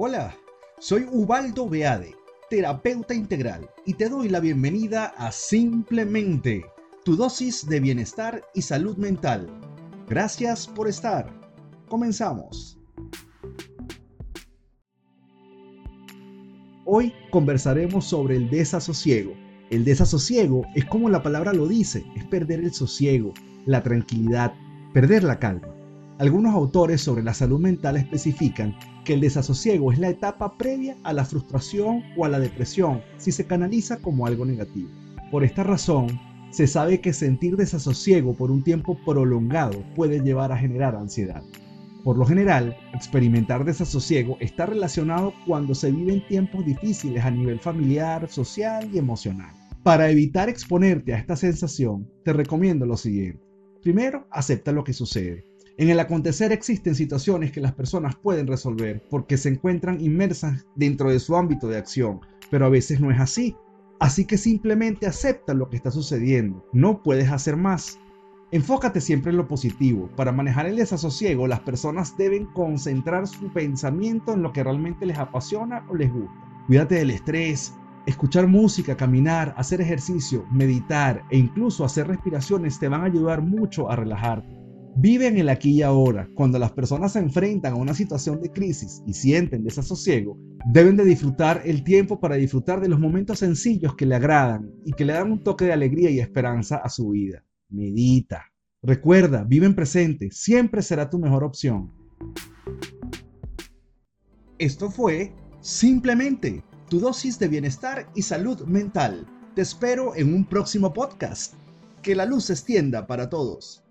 Hola, soy Ubaldo Beade, terapeuta integral, y te doy la bienvenida a Simplemente, tu dosis de bienestar y salud mental. Gracias por estar. Comenzamos. Hoy conversaremos sobre el desasosiego. El desasosiego es como la palabra lo dice, es perder el sosiego, la tranquilidad, perder la calma. Algunos autores sobre la salud mental especifican el desasosiego es la etapa previa a la frustración o a la depresión si se canaliza como algo negativo. Por esta razón, se sabe que sentir desasosiego por un tiempo prolongado puede llevar a generar ansiedad. Por lo general, experimentar desasosiego está relacionado cuando se viven tiempos difíciles a nivel familiar, social y emocional. Para evitar exponerte a esta sensación, te recomiendo lo siguiente. Primero, acepta lo que sucede. En el acontecer existen situaciones que las personas pueden resolver porque se encuentran inmersas dentro de su ámbito de acción, pero a veces no es así. Así que simplemente acepta lo que está sucediendo, no puedes hacer más. Enfócate siempre en lo positivo. Para manejar el desasosiego, las personas deben concentrar su pensamiento en lo que realmente les apasiona o les gusta. Cuídate del estrés, escuchar música, caminar, hacer ejercicio, meditar e incluso hacer respiraciones te van a ayudar mucho a relajarte. Vive en el aquí y ahora. Cuando las personas se enfrentan a una situación de crisis y sienten desasosiego, deben de disfrutar el tiempo para disfrutar de los momentos sencillos que le agradan y que le dan un toque de alegría y esperanza a su vida. Medita. Recuerda, vive en presente, siempre será tu mejor opción. Esto fue simplemente tu dosis de bienestar y salud mental. Te espero en un próximo podcast. Que la luz se extienda para todos.